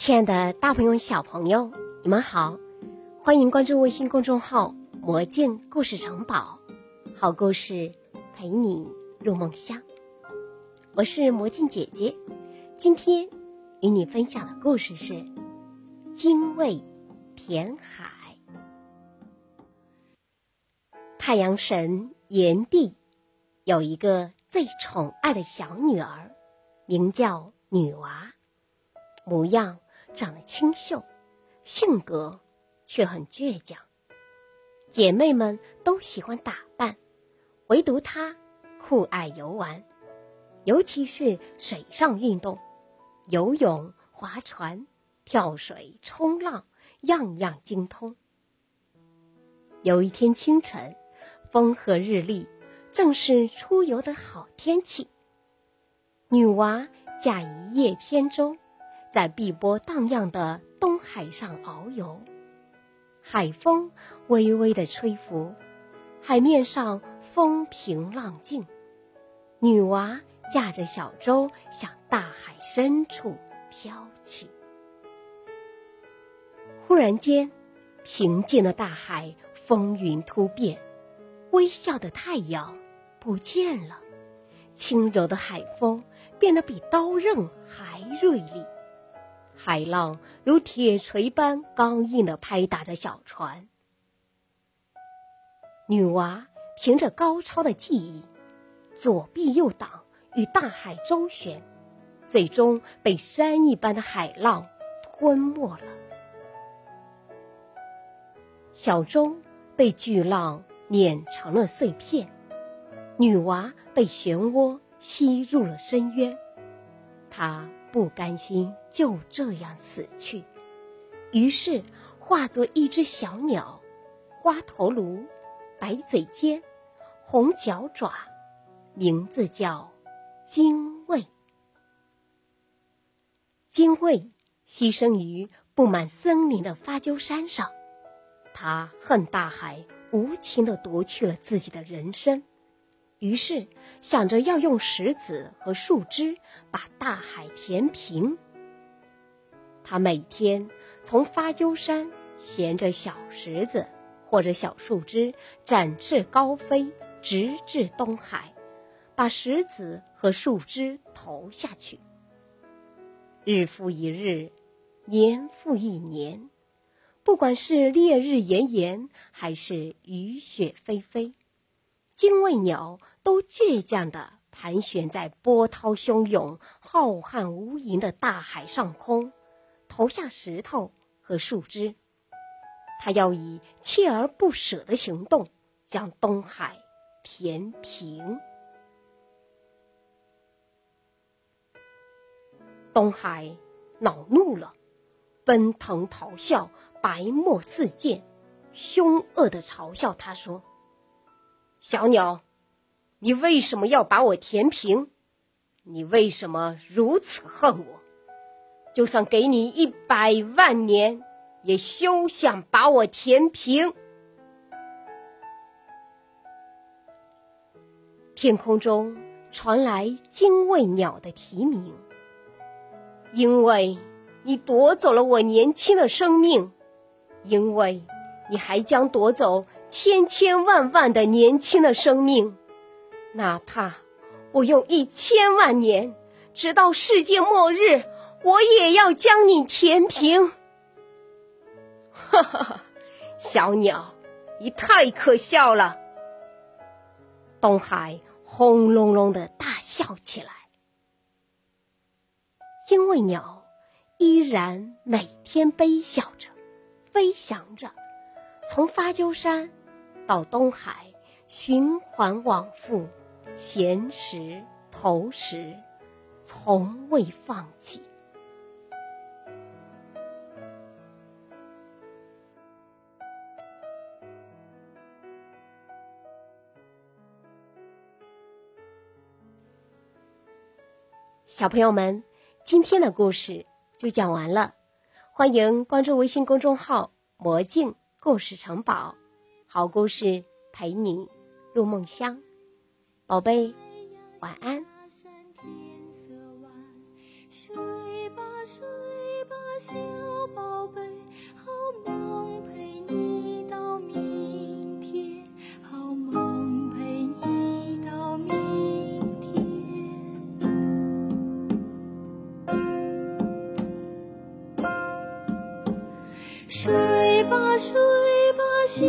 亲爱的大朋友、小朋友，你们好，欢迎关注微信公众号“魔镜故事城堡”，好故事陪你入梦乡。我是魔镜姐姐，今天与你分享的故事是《精卫填海》。太阳神炎帝有一个最宠爱的小女儿，名叫女娃，模样。长得清秀，性格却很倔强。姐妹们都喜欢打扮，唯独她酷爱游玩，尤其是水上运动，游泳、划船、跳水、冲浪，样样精通。有一天清晨，风和日丽，正是出游的好天气。女娃驾一叶扁舟。在碧波荡漾的东海上遨游，海风微微的吹拂，海面上风平浪静。女娃驾着小舟向大海深处飘去。忽然间，平静的大海风云突变，微笑的太阳不见了，轻柔的海风变得比刀刃还锐利。海浪如铁锤般刚硬的拍打着小船，女娃凭着高超的技艺，左避右挡，与大海周旋，最终被山一般的海浪吞没了。小舟被巨浪碾成了碎片，女娃被漩涡吸入了深渊，她。不甘心就这样死去，于是化作一只小鸟，花头颅，白嘴尖，红脚爪，名字叫精卫。精卫牺牲于布满森林的发鸠山上，他恨大海无情的夺去了自己的人生。于是想着要用石子和树枝把大海填平。他每天从发鸠山衔着小石子或者小树枝，展翅高飞，直至东海，把石子和树枝投下去。日复一日，年复一年，不管是烈日炎炎，还是雨雪霏霏。精卫鸟都倔强地盘旋在波涛汹涌、浩瀚无垠的大海上空，投下石头和树枝。它要以锲而不舍的行动将东海填平。东海恼怒了，奔腾咆哮，白沫四溅，凶恶地嘲笑他说。小鸟，你为什么要把我填平？你为什么如此恨我？就算给你一百万年，也休想把我填平。天空中传来精卫鸟的啼鸣，因为你夺走了我年轻的生命，因为你还将夺走。千千万万的年轻的生命，哪怕我用一千万年，直到世界末日，我也要将你填平。哈哈哈，小鸟，你太可笑了！东海轰隆隆的大笑起来。精卫鸟依然每天悲笑着，飞翔着，从发鸠山。到东海，循环往复，衔石投石，从未放弃。小朋友们，今天的故事就讲完了，欢迎关注微信公众号“魔镜故事城堡”。好故事陪你入梦乡，宝贝，晚安。睡吧，睡吧。小宝贝，好梦陪你到明天，好梦陪你到明天。睡吧，睡吧，小